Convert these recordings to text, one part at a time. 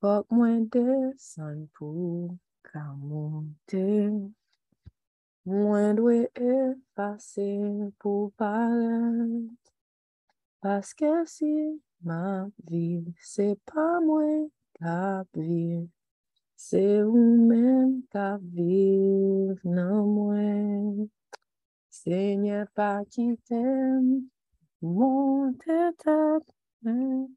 Fok mwen desan pou ka monte. Mwen dwe efase pou paret. Paske si ma viv, se pa mwen ka viv. Se ou men ka viv nan mwen. Se nye pa kitem, monte tap mwen.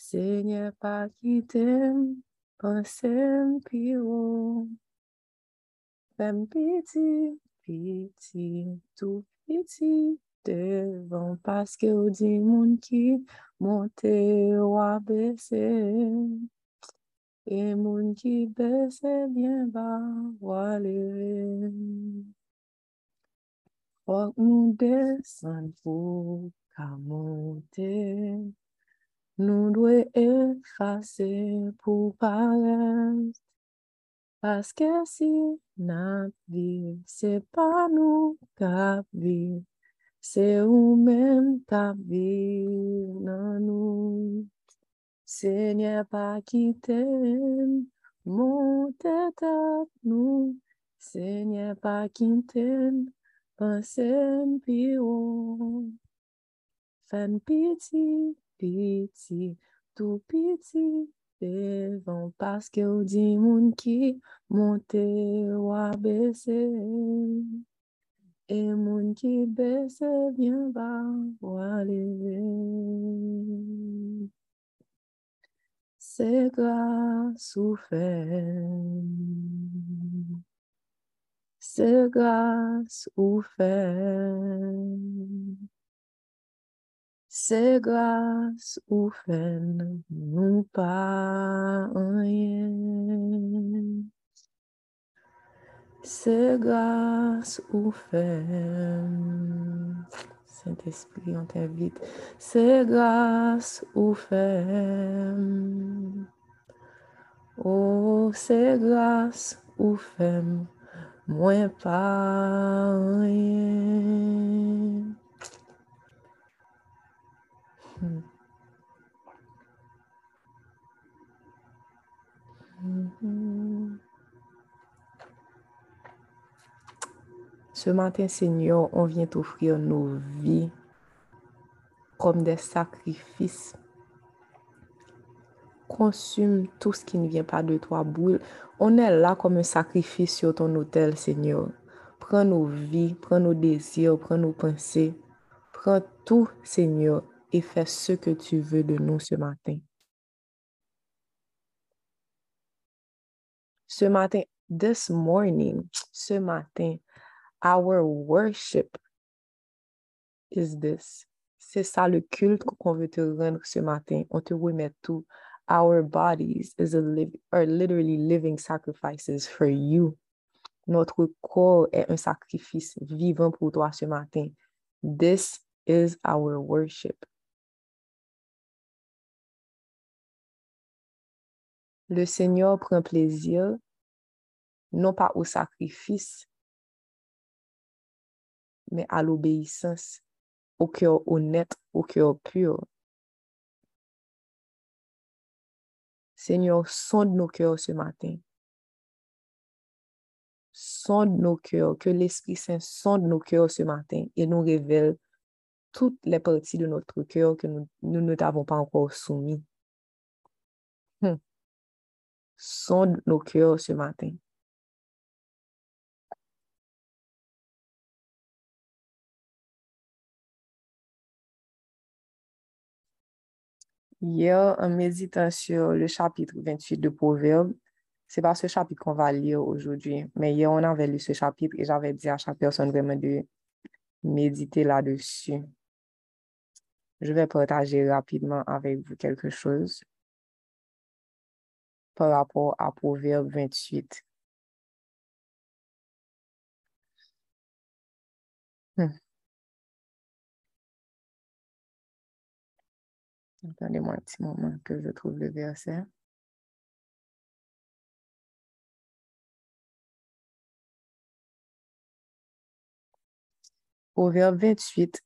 Seigneur pa kitem, pansem pi ou. Fem piti, piti, tou piti, devan paske ou di moun ki monte ou a bese. E moun ki bese bien ba waleve. Fok nou desen pou ka monte. Nou dwe efase pou paret. Paske si nap viv, se pa nou kap viv. Se ou men kap viv nan nou. Se nye pa kitem, monte tap nou. Se nye pa kitem, pansen pi ou. Fen piti. Piti, tou piti devan. Paske ou di moun ki monte wabese. E moun ki bese bien ba waleve. Se glas ou fen. Se glas ou. Se glas ou fen nou pa anyen. Se glas ou fen. Saint-Esprit, on t'invite. Se glas ou fen. Oh, se glas ou fen. Mwen pa anyen. Ce matin, Seigneur, on vient t'offrir nos vies comme des sacrifices. Consume tout ce qui ne vient pas de toi, brûle. On est là comme un sacrifice sur ton autel, Seigneur. Prends nos vies, prends nos désirs, prends nos pensées. Prends tout, Seigneur, et fais ce que tu veux de nous ce matin. Ce matin, this morning, ce matin, our worship is this. C'est ça le culte qu'on veut te rendre ce matin. On te remet tout. Our bodies is a live, are literally living sacrifices for you. Notre corps est un sacrifice vivant pour toi ce matin. This is our worship. Le Seigneur prend plaisir non pas au sacrifice, mais à l'obéissance, au cœur honnête, au cœur pur. Seigneur, sonde nos cœurs ce matin. Sonde nos cœurs, que l'Esprit Saint sonde nos cœurs ce matin et nous révèle toutes les parties de notre cœur que nous, ne t'avons pas encore soumis. Hmm. Sonde nos cœurs ce matin. Hier, en méditant sur le chapitre 28 de Proverbe, c'est pas ce chapitre qu'on va lire aujourd'hui, mais hier, on avait lu ce chapitre et j'avais dit à chaque personne vraiment de méditer là-dessus. Je vais partager rapidement avec vous quelque chose par rapport à Proverbe 28. Hmm. Attendez-moi un petit moment que je trouve le verset. Proverbe 28,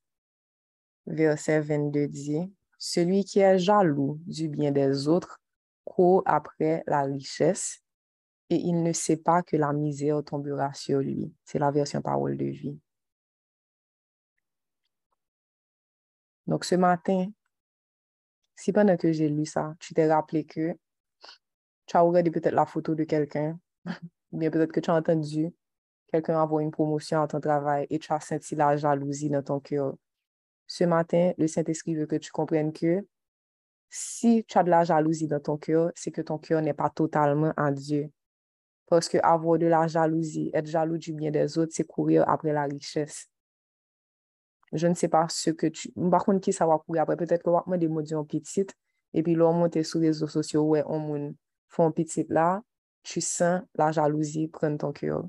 verset 22 dit, Celui qui est jaloux du bien des autres court après la richesse et il ne sait pas que la misère tombera sur lui. C'est la version parole de vie. Donc ce matin, si pendant que j'ai lu ça, tu t'es rappelé que tu as regardé peut-être la photo de quelqu'un, ou bien peut-être que tu as entendu quelqu'un avoir une promotion à ton travail et tu as senti la jalousie dans ton cœur. Ce matin, le Saint-Esprit veut que tu comprennes que si tu as de la jalousie dans ton cœur, c'est que ton cœur n'est pas totalement en Dieu. Parce que avoir de la jalousie, être jaloux du bien des autres, c'est courir après la richesse. Je ne sais pas ce que tu... Par contre, qui ça va courir après? Peut-être que moi, des mots en petit, et puis là, on monte sur les réseaux sociaux, ouais, on fait un petit là, tu sens la jalousie prendre ton cœur.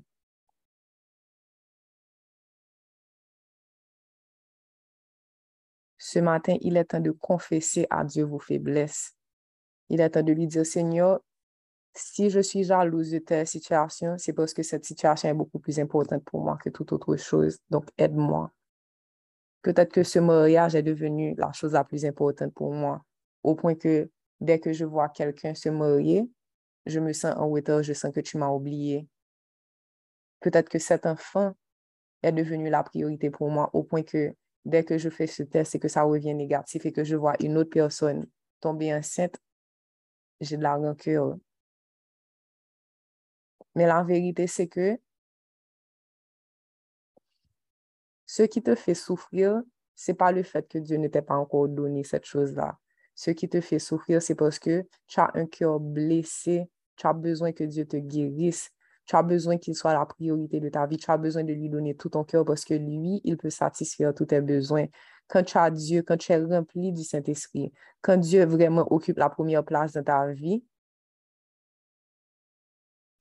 Ce matin, il est temps de confesser à Dieu vos faiblesses. Il est temps de lui dire, Seigneur, si je suis jalouse de ta situation, c'est parce que cette situation est beaucoup plus importante pour moi que toute autre chose. Donc, aide-moi. Peut-être que ce mariage est devenu la chose la plus importante pour moi, au point que dès que je vois quelqu'un se marier, je me sens en hauteur, je sens que tu m'as oublié. Peut-être que cet enfant est devenu la priorité pour moi, au point que dès que je fais ce test et que ça revient négatif et que je vois une autre personne tomber enceinte, j'ai de la rancœur. Mais la vérité, c'est que ce qui te fait souffrir, c'est pas le fait que Dieu ne t'ait pas encore donné cette chose-là. Ce qui te fait souffrir, c'est parce que tu as un cœur blessé, tu as besoin que Dieu te guérisse, tu as besoin qu'il soit la priorité de ta vie. Tu as besoin de lui donner tout ton cœur parce que lui, il peut satisfaire tous tes besoins. Quand tu as Dieu, quand tu es rempli du Saint-Esprit, quand Dieu vraiment occupe la première place dans ta vie,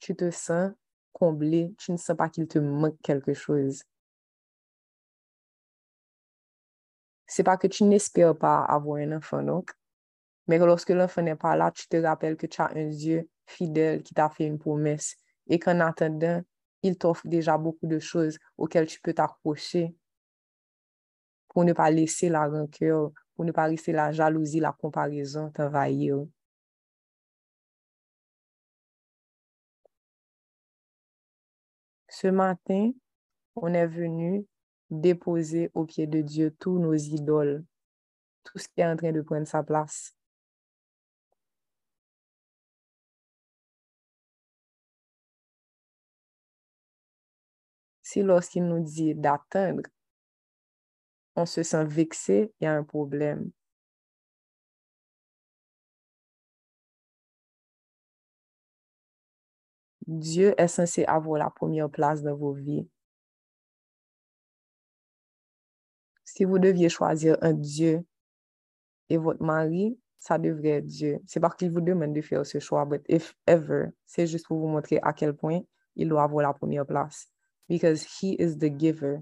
tu te sens comblé, tu ne sens pas qu'il te manque quelque chose. C'est pas que tu n'espères pas avoir un enfant, donc, mais lorsque l'enfant n'est pas là, tu te rappelles que tu as un Dieu fidèle qui t'a fait une promesse et qu'en attendant, il t'offre déjà beaucoup de choses auxquelles tu peux t'accrocher pour ne pas laisser la rancœur, pour ne pas laisser la jalousie, la comparaison t'envahir. Ce matin, on est venu déposer au pied de Dieu tous nos idoles, tout ce qui est en train de prendre sa place. Si lorsqu'il nous dit d'attendre, on se sent vexé, il y a un problème. Dieu est censé avoir la première place dans vos vies. Si vous deviez choisir un Dieu et votre mari, ça devrait être Dieu. C'est parce qu'il vous demande de faire ce choix, but if ever, c'est juste pour vous montrer à quel point il doit avoir la première place. Because he is the giver.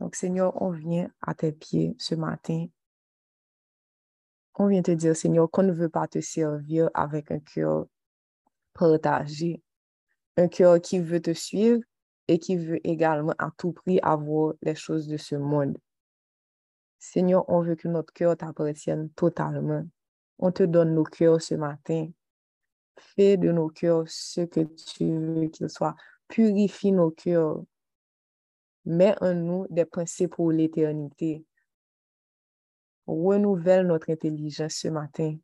Donc, Seigneur, on vient à tes pieds ce matin on vient te dire, Seigneur, qu'on ne veut pas te servir avec un cœur partagé, un cœur qui veut te suivre et qui veut également à tout prix avoir les choses de ce monde. Seigneur, on veut que notre cœur t'appartienne totalement. On te donne nos cœurs ce matin. Fais de nos cœurs ce que tu veux qu'ils soient. Purifie nos cœurs. Mets en nous des pensées pour l'éternité renouvelle notre intelligence ce matin.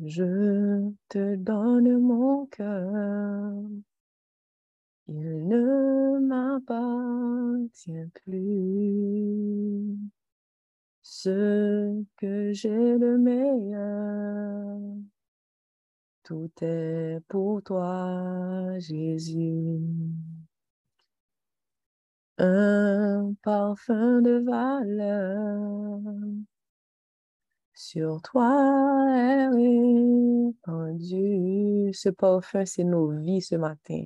Je te donne mon cœur. Il ne m'appartient plus. Ce que j'ai de meilleur, tout est pour toi, Jésus un parfum de valeur sur toi répandu. Ce parfum, c'est nos vies ce matin.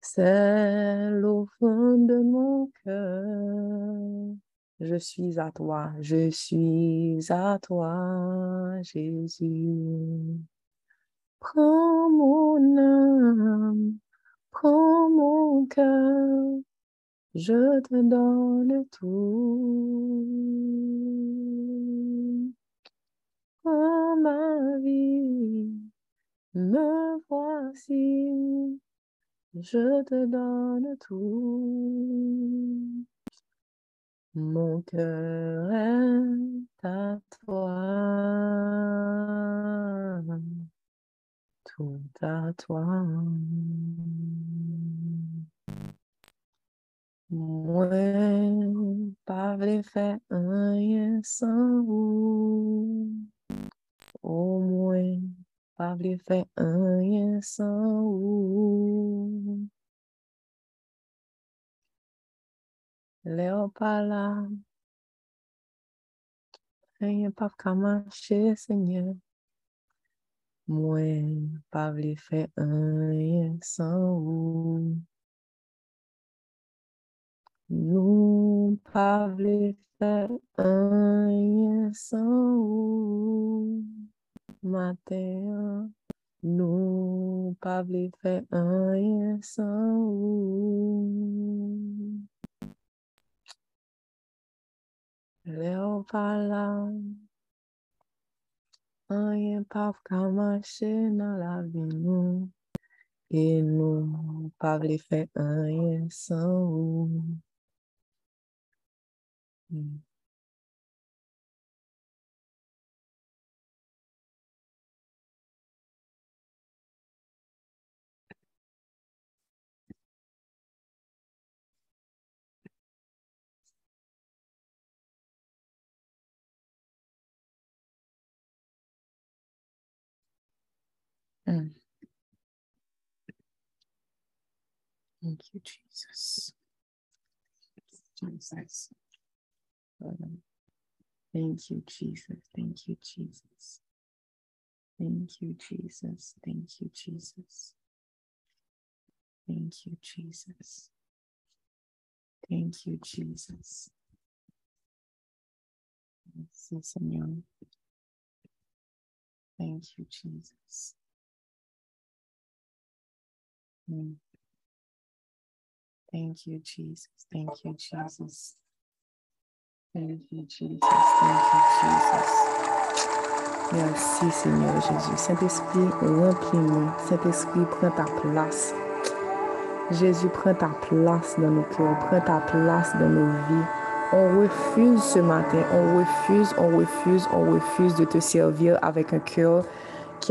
C'est au fond de mon cœur. Je suis à toi, je suis à toi, Jésus. Prends mon âme, prends mon cœur je te donne tout. Oh ma vie, me voici, je te donne tout. Mon cœur est à toi, tout à toi. Moi, pas vle faire rien sans vous. Au moins, pas vle faire rien sans vous. Léo pas là. Rien pas qu'à marcher, Seigneur. Moi, pas vle faire rien sans vous. Nous pas vle faire rien sans vous. matin, nou pa vle fè anyen san ou. Le ou pala, anyen pa fka manche nan la vi nou, e nou pa vle fè anyen san ou. Mm. Mm. Thank you, Jesus. Jesus. Thank you, Jesus. Thank you, Jesus. Thank you, Jesus. Thank you, Jesus. Thank you, Jesus. Thank you, Jesus. Merci, Seigneur. Thank you, Jesus. Mm. Thank you, Jesus. Thank you, Jesus. Thank you, Jesus. Thank you, Jesus. Merci, Seigneur Jésus. Saint-Esprit, remplis-nous. Saint-Esprit, prends ta place. Jésus, prends ta place dans nos cœurs. Prends ta place dans nos vies. On refuse ce matin, on refuse, on refuse, on refuse de te servir avec un cœur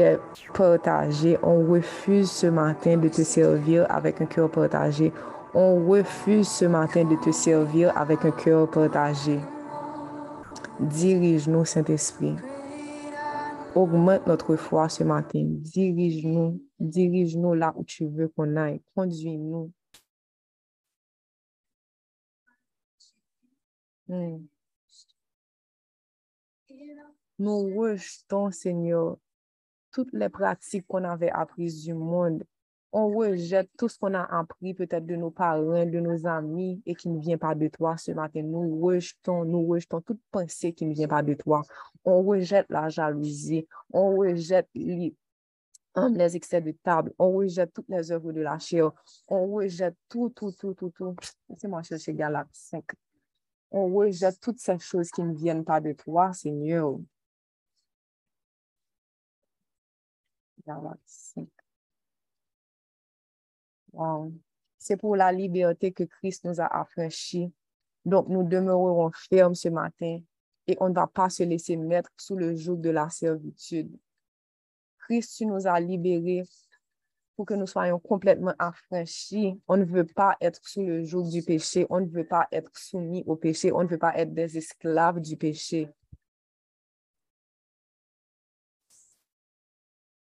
est partagé. On refuse ce matin de te servir avec un cœur partagé. On refuse ce matin de te servir avec un cœur partagé. Dirige-nous, Saint-Esprit. Augmente notre foi ce matin. Dirige-nous. Dirige-nous là où tu veux qu'on aille. Conduis-nous. Hmm. Nous rejetons, Seigneur, toutes les pratiques qu'on avait apprises du monde. On rejette tout ce qu'on a appris peut-être de nos parents, de nos amis et qui ne vient pas de toi ce matin. Nous rejetons, nous rejetons toute pensée qui ne vient pas de toi. On rejette la jalousie. On rejette les, hum, les excès de table. On rejette toutes les œuvres de la chair. On rejette tout, tout, tout, tout, tout. Laissez-moi chercher Galates 5. On rejette toutes ces choses qui ne viennent pas de toi, Seigneur. Galates 5. Wow. C'est pour la liberté que Christ nous a affranchis. Donc, nous demeurerons fermes ce matin et on ne va pas se laisser mettre sous le joug de la servitude. Christ, tu nous as libérés pour que nous soyons complètement affranchis. On ne veut pas être sous le joug du péché. On ne veut pas être soumis au péché. On ne veut pas être des esclaves du péché.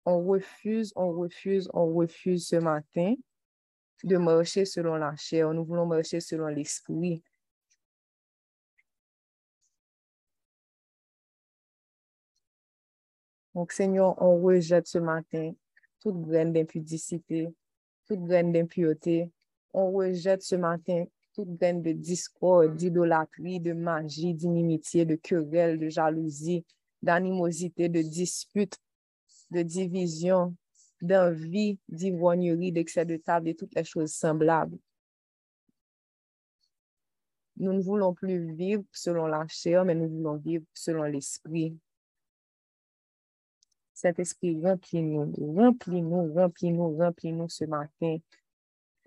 On refuse, on refuse, on refuse ce matin de marcher selon la chair. Nous voulons marcher selon l'esprit. Donc, Seigneur, on rejette ce matin toute graine d'impudicité, toute graine d'impureté. On rejette ce matin toute graine de discorde, d'idolâtrie, de magie, d'inimitié, de querelle, de jalousie, d'animosité, de dispute, de division, d'envie, d'ivrognerie, d'excès de table et toutes les choses semblables. Nous ne voulons plus vivre selon la chair, mais nous voulons vivre selon l'esprit. Cet esprit, remplis-nous, remplis-nous, remplis-nous, remplis-nous ce matin.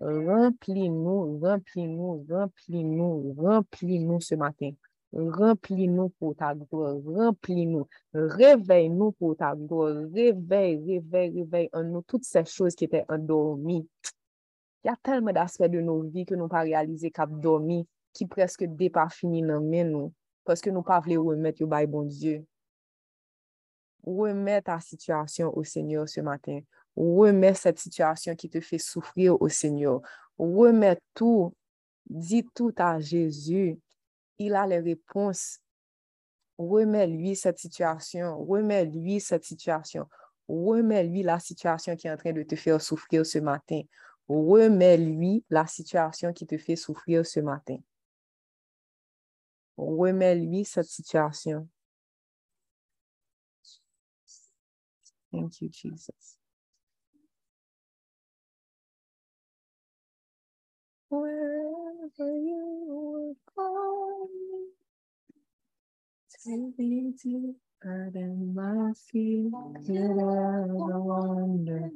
Remplis-nous, remplis-nous, remplis-nous, remplis-nous ce matin. Remplis-nous pour ta gloire, remplis-nous, réveille-nous pour ta gloire, réveille, réveille, réveille en nous toutes ces choses qui étaient endormies. Il y a tellement d'aspects de nos vies que nous pas réalisé qu'à dormi, qui presque dépassent fini dans nous, parce que nous pas remettre au bon Dieu. Remets ta situation au Seigneur ce matin. Remets cette situation qui te fait souffrir au Seigneur. Remets tout. Dis tout à Jésus. Il a les réponses. Remets-lui cette situation. Remets-lui cette situation. Remets-lui la situation qui est en train de te faire souffrir ce matin. Remets-lui la situation qui te fait souffrir ce matin. Remets-lui cette situation. Thank you, Jesus. Wherever you would call me, take me deeper than my feet could ever wander,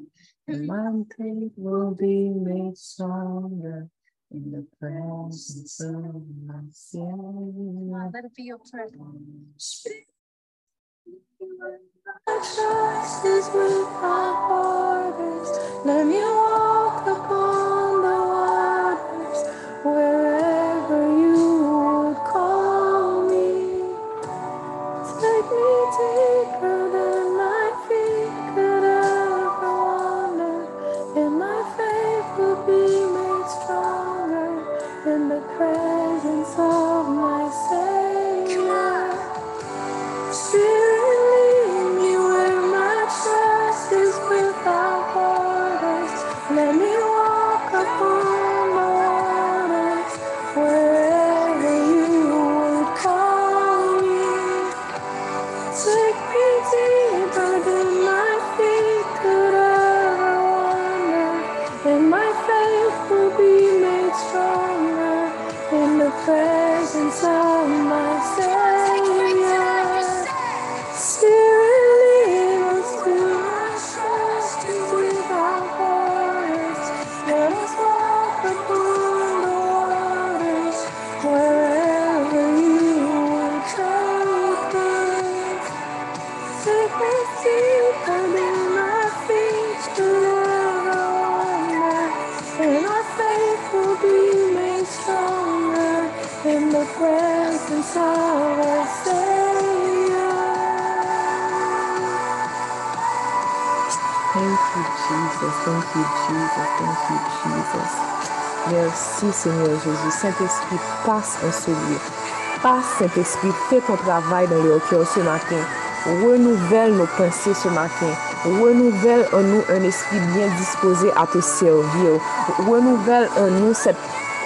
and my faith will be made stronger in the presence of my Savior. Let it be your presence. Trust is without borders. Let me walk upon the Jésus. Saint-Esprit, passe en ce lieu. Passe, Saint-Esprit, fais ton travail dans le cœur ce matin. Renouvelle nos pensées ce matin. Renouvelle en nous un esprit bien disposé à te servir. Renouvelle en nous cet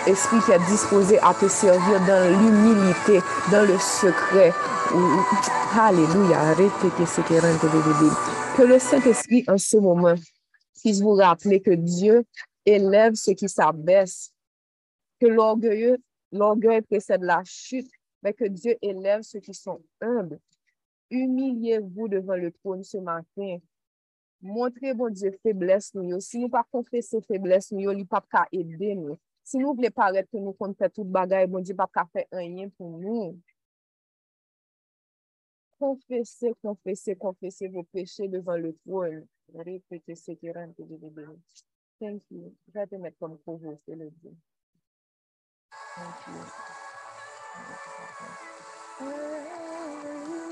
esprit qui est disposé à te servir dans l'humilité, dans le secret. Alléluia. Répétez ce bébé. Que le Saint-Esprit, en ce moment, puisse vous rappeler que Dieu élève ceux qui s'abaissent, que l'orgueilleux, l'orgueil précède la chute, mais que Dieu élève ceux qui sont humbles. Humiliez-vous devant le trône ce matin. Montrez, bon Dieu, faiblesse nous. Si nous pas confesser faiblesse nous, il pas qu'à aider nous. Si nous voulons paraître que nous comptons faire toute bagaille, bon Dieu, pas qu'à faire rien pour nous. Confessez, confessez, confessez vos péchés devant le trône. Répétez ce qui rentre de béni. Thank you. Je vais te mettre comme co-host, le Dieu. Thank you. Wherever you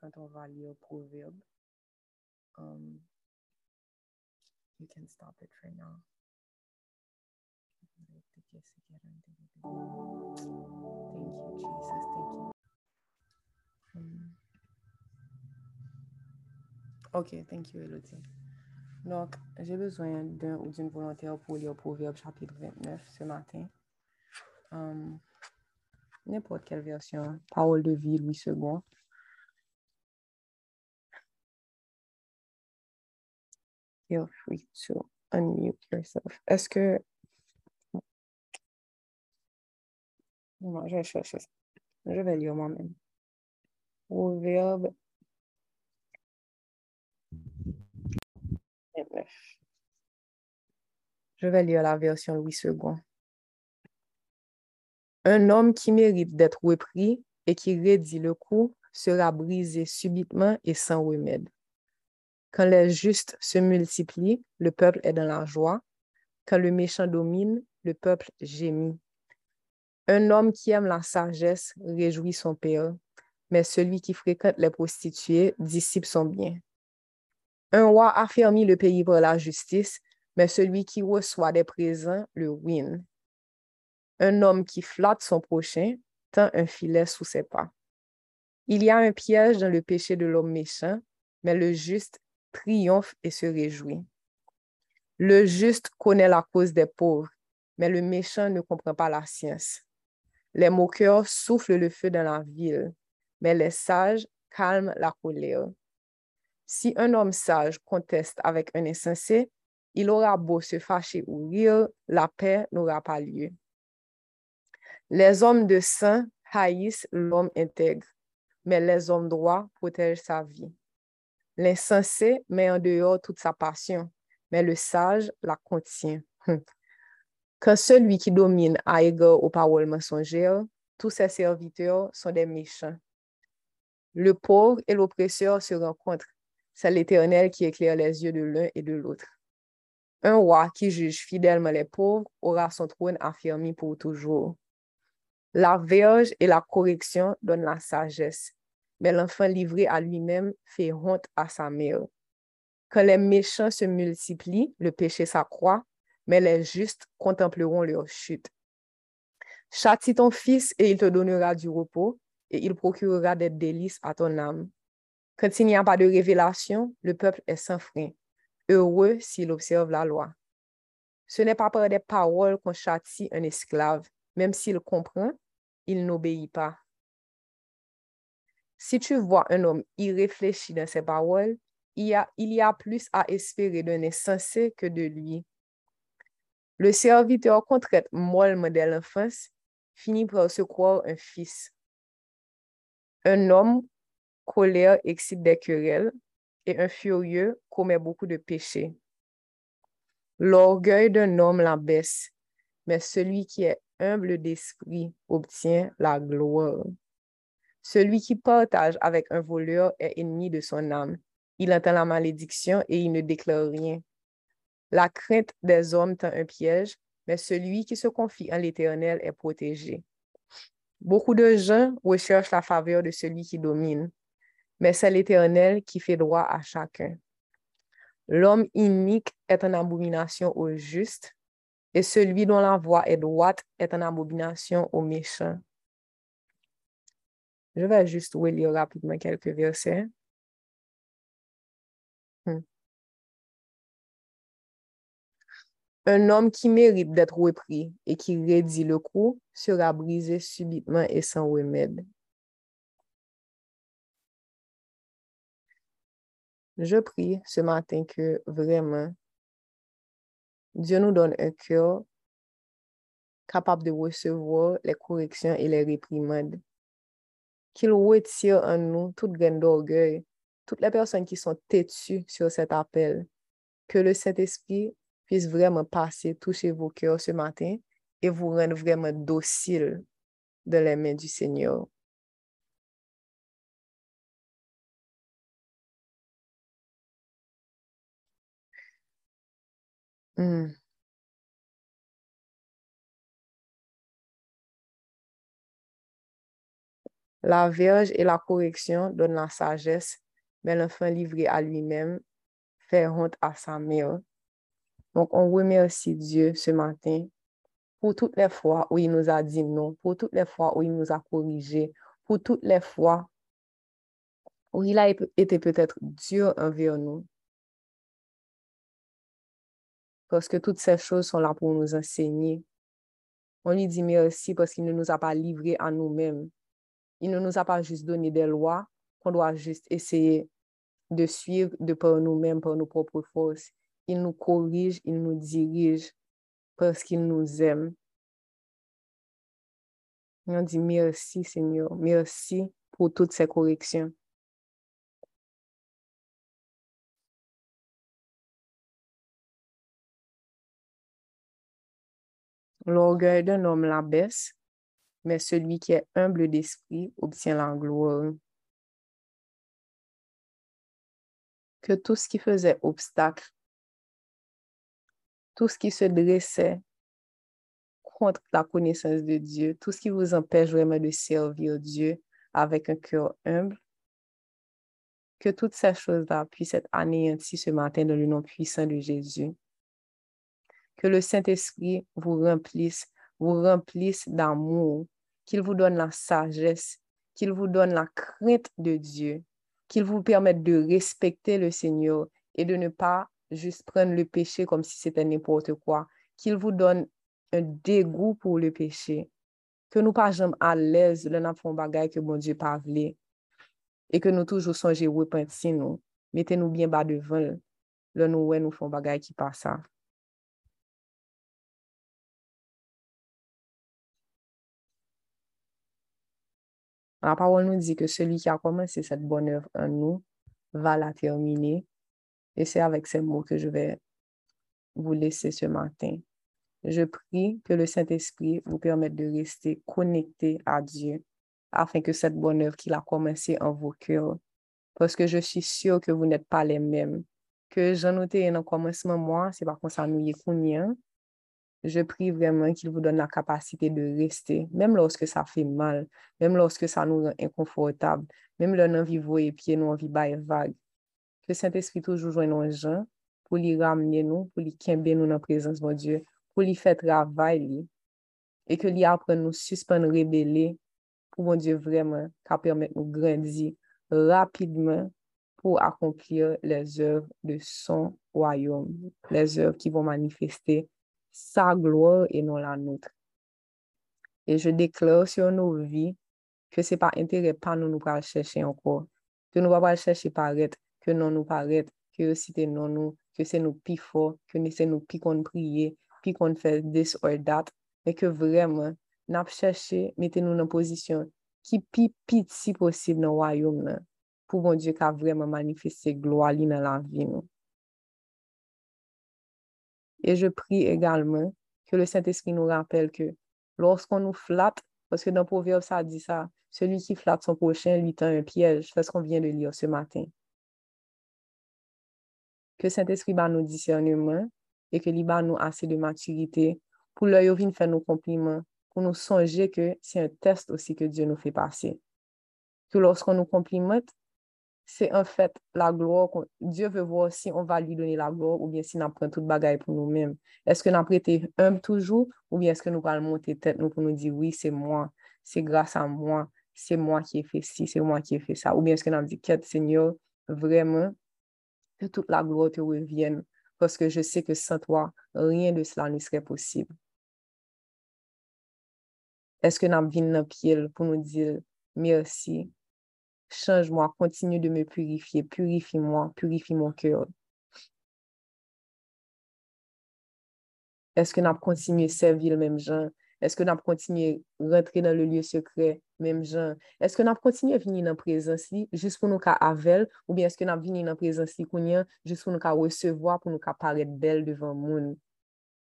Quand on va lire Proverbe, um, you can stop it for now. Ok, thank you, Elodie. Donc, j'ai besoin d'un ou d'une volontaire pour lire Proverbe chapitre 29 ce matin. Um, N'importe quelle version. Parole de vie, Louis II. Feel free to unmute yourself. Est-ce que... Non, je vais chercher ça. Je vais lire moi-même. Proverbe Je vais lire la version Louis II. Un homme qui mérite d'être repris et qui rédit le coup sera brisé subitement et sans remède. Quand les justes se multiplient, le peuple est dans la joie. Quand le méchant domine, le peuple gémit. Un homme qui aime la sagesse réjouit son père, mais celui qui fréquente les prostituées dissipe son bien. Un roi affermit le pays par la justice, mais celui qui reçoit des présents le ruine. Un homme qui flatte son prochain tend un filet sous ses pas. Il y a un piège dans le péché de l'homme méchant, mais le juste triomphe et se réjouit. Le juste connaît la cause des pauvres, mais le méchant ne comprend pas la science. Les moqueurs soufflent le feu dans la ville, mais les sages calment la colère. Si un homme sage conteste avec un insensé, il aura beau se fâcher ou rire, la paix n'aura pas lieu. Les hommes de saint haïssent l'homme intègre, mais les hommes droits protègent sa vie. L'insensé met en dehors toute sa passion, mais le sage la contient. Quand celui qui domine a égard aux paroles mensongères, tous ses serviteurs sont des méchants. Le pauvre et l'oppresseur se rencontrent, c'est l'Éternel qui éclaire les yeux de l'un et de l'autre. Un roi qui juge fidèlement les pauvres aura son trône affirmé pour toujours. La verge et la correction donnent la sagesse, mais l'enfant livré à lui-même fait honte à sa mère. Quand les méchants se multiplient, le péché s'accroît, mais les justes contempleront leur chute. Châtie ton fils et il te donnera du repos, et il procurera des délices à ton âme. Quand il n'y a pas de révélation, le peuple est sans frein, heureux s'il observe la loi. Ce n'est pas par des paroles qu'on châtie un esclave, même s'il comprend, il n'obéit pas. Si tu vois un homme irréfléchi dans ses paroles, il y a, plus à espérer d'un insensé que de lui. Le serviteur qu'on traite mollement dès l'enfance finit par se croire un fils. Un homme colère excite des querelles et un furieux commet beaucoup de péchés. L'orgueil d'un homme l'abaisse, mais celui qui est humble d'esprit obtient la gloire. Celui qui partage avec un voleur est ennemi de son âme. Il entend la malédiction et il ne déclare rien. La crainte des hommes tend un piège, mais celui qui se confie en l'Éternel est protégé. Beaucoup de gens recherchent la faveur de celui qui domine, mais c'est l'Éternel qui fait droit à chacun. L'homme inique est une abomination au juste, et celui dont la voix est droite est une abomination au méchant. Je vais juste lire rapidement quelques versets. Hmm. Un homme qui mérite d'être repris et qui rédit le coup sera brisé subitement et sans remède. Je prie ce matin que vraiment Dieu nous donne un cœur capable de recevoir les corrections et les réprimandes. Qu'il retire en nous toute graine d'orgueil, toutes les personnes qui sont têtues sur cet appel. Que le Saint-Esprit puisse vraiment passer, toucher vos cœurs ce matin et vous rendre vraiment docile de les mains du Seigneur. Hmm. La verge et la correction donnent la sagesse, mais l'enfant livré à lui-même fait honte à sa mère. Donc, on remercie Dieu ce matin pour toutes les fois où il nous a dit non, pour toutes les fois où il nous a corrigé, pour toutes les fois où il a été peut-être dur envers nous. Parce que toutes ces choses sont là pour nous enseigner. On lui dit merci parce qu'il ne nous a pas livrés à nous-mêmes. Il ne nous a pas juste donné des lois qu'on doit juste essayer de suivre de par nous-mêmes, par nos propres forces. Il nous corrige, il nous dirige parce qu'il nous aime. on dit merci Seigneur, merci pour toutes ces corrections. L'orgueil d'un homme la baisse, mais celui qui est humble d'esprit obtient la gloire. Que tout ce qui faisait obstacle, tout ce qui se dressait contre la connaissance de Dieu, tout ce qui vous empêche vraiment de servir Dieu avec un cœur humble, que toutes ces choses-là puissent être anéanties ce matin dans le nom puissant de Jésus. Que le Saint-Esprit vous remplisse, vous remplisse d'amour, qu'il vous donne la sagesse, qu'il vous donne la crainte de Dieu, qu'il vous permette de respecter le Seigneur et de ne pas juste prendre le péché comme si c'était n'importe quoi, qu'il vous donne un dégoût pour le péché, que nous pas jamais à l'aise le n'a font bagaille que mon Dieu parle et que nous toujours songez repentir nous, mettez-nous bien bas devant le nous ouais nous font bagaille qui passe ça. La parole nous dit que celui qui a commencé cette bonne œuvre en nous va la terminer. Et c'est avec ces mots que je vais vous laisser ce matin. Je prie que le Saint-Esprit vous permette de rester connecté à Dieu afin que cette bonne œuvre qu'il a commencé en vos cœurs, parce que je suis sûre que vous n'êtes pas les mêmes, que j'en noté un commencement, moi, c'est pas comme ça nous y Je prie vraiment qu'il vous donne la capacité de rester, même lorsque ça fait mal, même lorsque ça nous rend inconfortable, même lorsque nous vivons et pieds nous vivons vague. Que Saint-Esprit toujours joigne nos gens pour les ramener nous, pour les quimber nous dans la présence de Dieu, pour les faire travailler et que les apprenne nous suspendre, rébeller pour mon Dieu vraiment, qu'à permettre nous grandir rapidement pour accomplir les œuvres de son royaume, les œuvres qui vont manifester sa gloa e non la noutre. E je deklar sur nou vi ke se pa entere pa nou nou pral chèche anko. Ke nou pa pral chèche paret, ke non nou paret, ke yo site non nou, ke se nou pi fo, ke ne se nou pi kon priye, pi kon fè this or that, e ke vremen nap chèche mette nou nan pozisyon ki pi piti posib nan wayom nan, pou bon Diyo ka vremen manifeste gloa li nan la vi nou. Et je prie également que le Saint-Esprit nous rappelle que lorsqu'on nous flatte, parce que dans Proverbe, ça dit ça, celui qui flatte son prochain lui tend un piège. C'est ce qu'on vient de lire ce matin. Que Saint-Esprit bat nous discernement et que lui bat nous assez de maturité pour leur venir faire nos compliments, pour nous songer que c'est un test aussi que Dieu nous fait passer. Que lorsqu'on nous complimente, c'est en fait la gloire. Dieu veut voir si on va lui donner la gloire ou bien si on prend toute bagaille pour nous-mêmes. Est-ce que nous prêté humble toujours ou bien est-ce que nous allons monter tête nous pour nous dire oui, c'est moi, c'est grâce à moi, c'est moi qui ai fait ci, c'est moi qui ai fait ça. Ou bien est-ce que nous dit, quête Seigneur, vraiment, que toute la gloire te revienne parce que je sais que sans toi, rien de cela ne serait possible. Est-ce que nous dans pied pour nous dire merci, change-moi, continue de me purifier, purifie-moi, purifie mon cœur. Est-ce que nous continué à servir le même gens? Est-ce que nous continué à rentrer dans le lieu secret, même gens? Est-ce que nous continué à venir dans la présence juste pour nous avec ou bien est-ce que nous venir dans la présence juste pour nous recevoir, pour nous paraître belle devant le monde?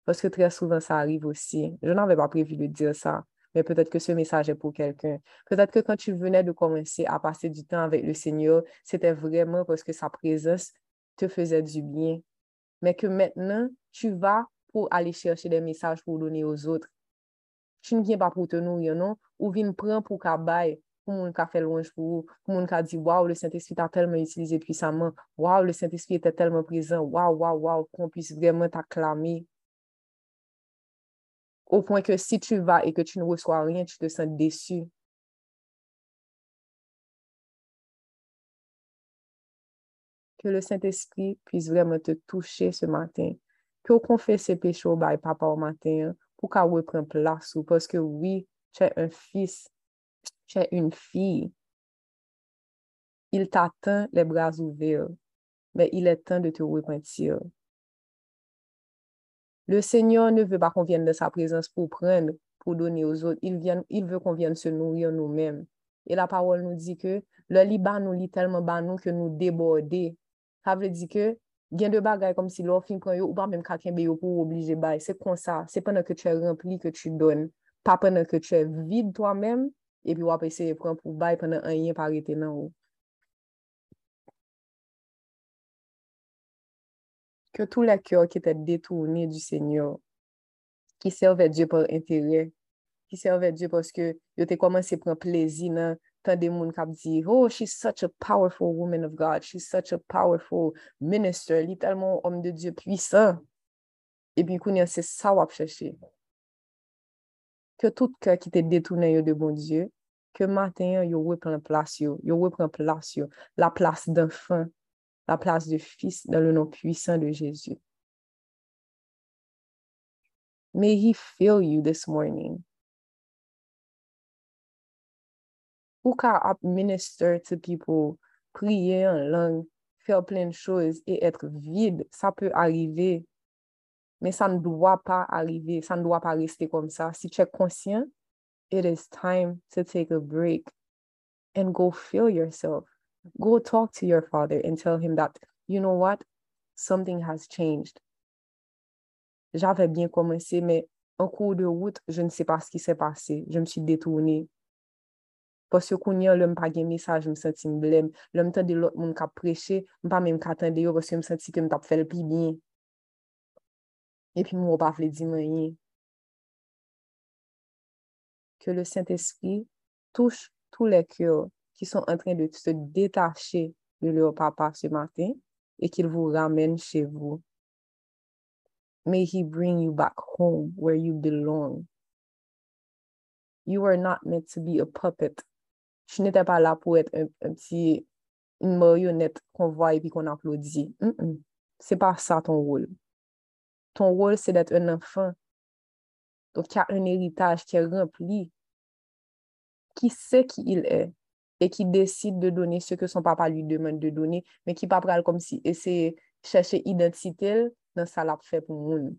Parce que très souvent, ça arrive aussi. Je n'avais pas prévu de dire ça, mais peut-être que ce message est pour quelqu'un. Peut-être que quand tu venais de commencer à passer du temps avec le Seigneur, c'était vraiment parce que sa présence te faisait du bien. Mais que maintenant, tu vas pour aller chercher des messages pour donner aux autres. Tu ne viens pas pour te nourrir, non? Ou viens prendre pour qu'abaye, pour mon qui fait louange pour pour mon qui dit, waouh, le Saint-Esprit t'a tellement utilisé puissamment, waouh, le Saint-Esprit était tellement présent, waouh, waouh, waouh, qu'on puisse vraiment t'acclamer au point que si tu vas et que tu ne reçois rien, tu te sens déçu. Que le Saint-Esprit puisse vraiment te toucher ce matin. Que on confesse ses péchés au bail papa au matin pour qu'on reprenne place. Parce que oui, tu es un fils, tu es une fille. Il t'attend les bras ouverts, mais il est temps de te repentir. Le Seigneur ne veut pas qu'on vienne de sa présence pour prendre, pour donner aux autres. Il, vient, il veut qu'on vienne se nourrir nous-mêmes. Et la parole nous dit que le lit bas nous lit tellement bas nous que nous déborder. Ça veut dire que gen de bagay kom si lor fin pran yo ou pa menm kakenbe yo pou oblije bay. Se kon sa, se penan ke tu e rempli ke tu don, pa penan ke tu e vide to a menm, epi wap ese pran pou bay penan an yen parete nan ou. que tous les cœurs qui étaient détournés du Seigneur, qui servaient Dieu par intérêt, qui servaient Dieu parce que ils étaient commencé à prendre plaisir dans tant de monde qui dit oh she's such a powerful woman of God, she's such a powerful minister, littéralement homme de Dieu puissant. Et puis c'est ça qu'on chercher. Que tout cœur qui était détourné de bon Dieu, que matin yo repren plas yo, yo repren plas yo, la place d'enfant, la place de Fils dans le nom puissant de Jésus. May He fill you this morning. Ou ka ap minister to people, priye en lang, fèr plen chose et etre vide, sa peut arriver, men sa ne doa pa arriver, sa ne doa pa rester kom sa. Si tu es conscient, it is time to take a break and go fill yourself. go talk to your father and tell him that, you know what, something has changed. J'avais bien commencé, mais en cours de route, je ne sais pas ce qui s'est passé. Je me suis détournée. Parce que quand l'homme pas de message, je me sens blême. L'homme t'a dit l'autre monde qui a prêché, je pas même qu'attendre yo parce que je me sens que je fait le plus bien. Et puis, moi, pas voulu dire rien. Que le Saint-Esprit touche tous les cœurs qui sont en train de se détacher de leur papa ce matin et qu'il vous ramène chez vous. May he bring you back home where you belong. You are not meant to be a puppet. Tu n'étais pas là pour être un, petit, une marionnette qu'on voit et puis qu'on applaudit. Ce n'est C'est pas ça ton rôle. Ton rôle, c'est d'être un enfant. Donc, y a un héritage qui est rempli, qui sait qui il est, et qui décide de donner ce que son papa lui demande de donner, mais qui pas pral comme si essayer chercher identité dans sa l'a fait pour nous.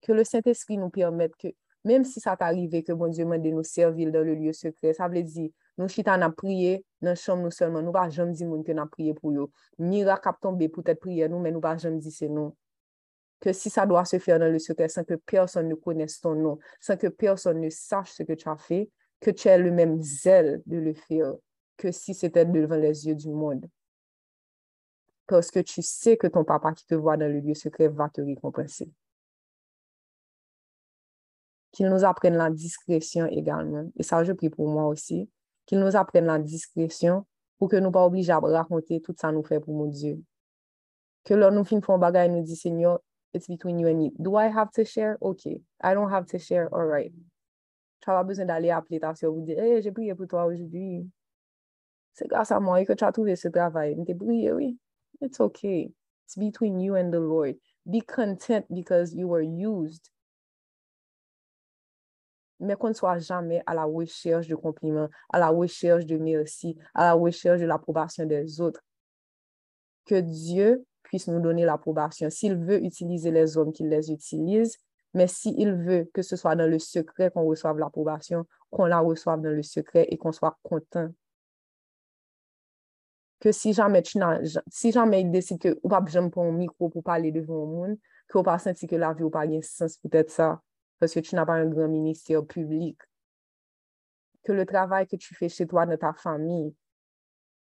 Que le Saint-Esprit nous permette que, même si ça t'arrive que bon Dieu m'a de nous servir dans le lieu secret, ça veut dire, nous chita n'a prié dans la chambre nous seulement, nous pas jamais dit que n'a prié pour eux. Miracle a tombé peut-être prier nous, mais nous pas jamais dit c'est nous. que si ça doit se faire dans le secret sans que personne ne connaisse ton nom, sans que personne ne sache ce que tu as fait, que tu aies le même zèle de le faire que si c'était devant les yeux du monde. Parce que tu sais que ton papa qui te voit dans le lieu secret va te récompenser. Qu'il nous apprenne la discrétion également. Et ça, je prie pour moi aussi. Qu'il nous apprenne la discrétion pour que nous pas obligés à raconter tout ça nous fait pour mon Dieu. Que l'on nous finissons bagage nous dit, Seigneur, it's between you and me. Do I have to share? Okay. I don't have to share. All right tu n'as pas besoin d'aller appeler ta soeur pour dire hey, j'ai prié pour toi aujourd'hui. C'est grâce à moi que tu as trouvé ce travail. Tu prié, oui. It's okay. It's between you and the Lord. Be content because you were used. Mais qu'on ne soit jamais à la recherche de compliments, à la recherche de merci, à la recherche de l'approbation des autres. Que Dieu puisse nous donner l'approbation. S'il veut utiliser les hommes, qu'il les utilise. Mais s'il veut que ce soit dans le secret qu'on reçoive l'approbation, qu'on la reçoive dans le secret et qu'on soit content. Que si jamais, tu si jamais il décide que ou pas pour un micro pour parler devant le monde, que ou pas senti que la vie ou pas de sens, peut-être ça, parce que tu n'as pas un grand ministère public. Que le travail que tu fais chez toi, dans ta famille,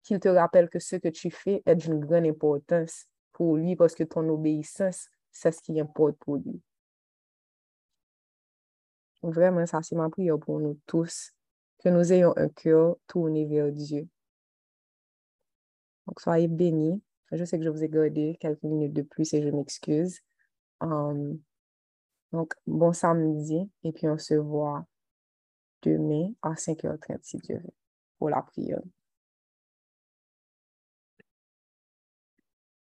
qu'il te rappelle que ce que tu fais est d'une grande importance pour lui parce que ton obéissance, c'est ce qui importe pour lui. Vraiment, ça, c'est ma prière pour nous tous, que nous ayons un cœur tourné vers Dieu. Donc, soyez bénis. Je sais que je vous ai gardé quelques minutes de plus et je m'excuse. Um, Donc, bon samedi, et puis on se voit demain à 5h30 si Dieu veut, pour la prière.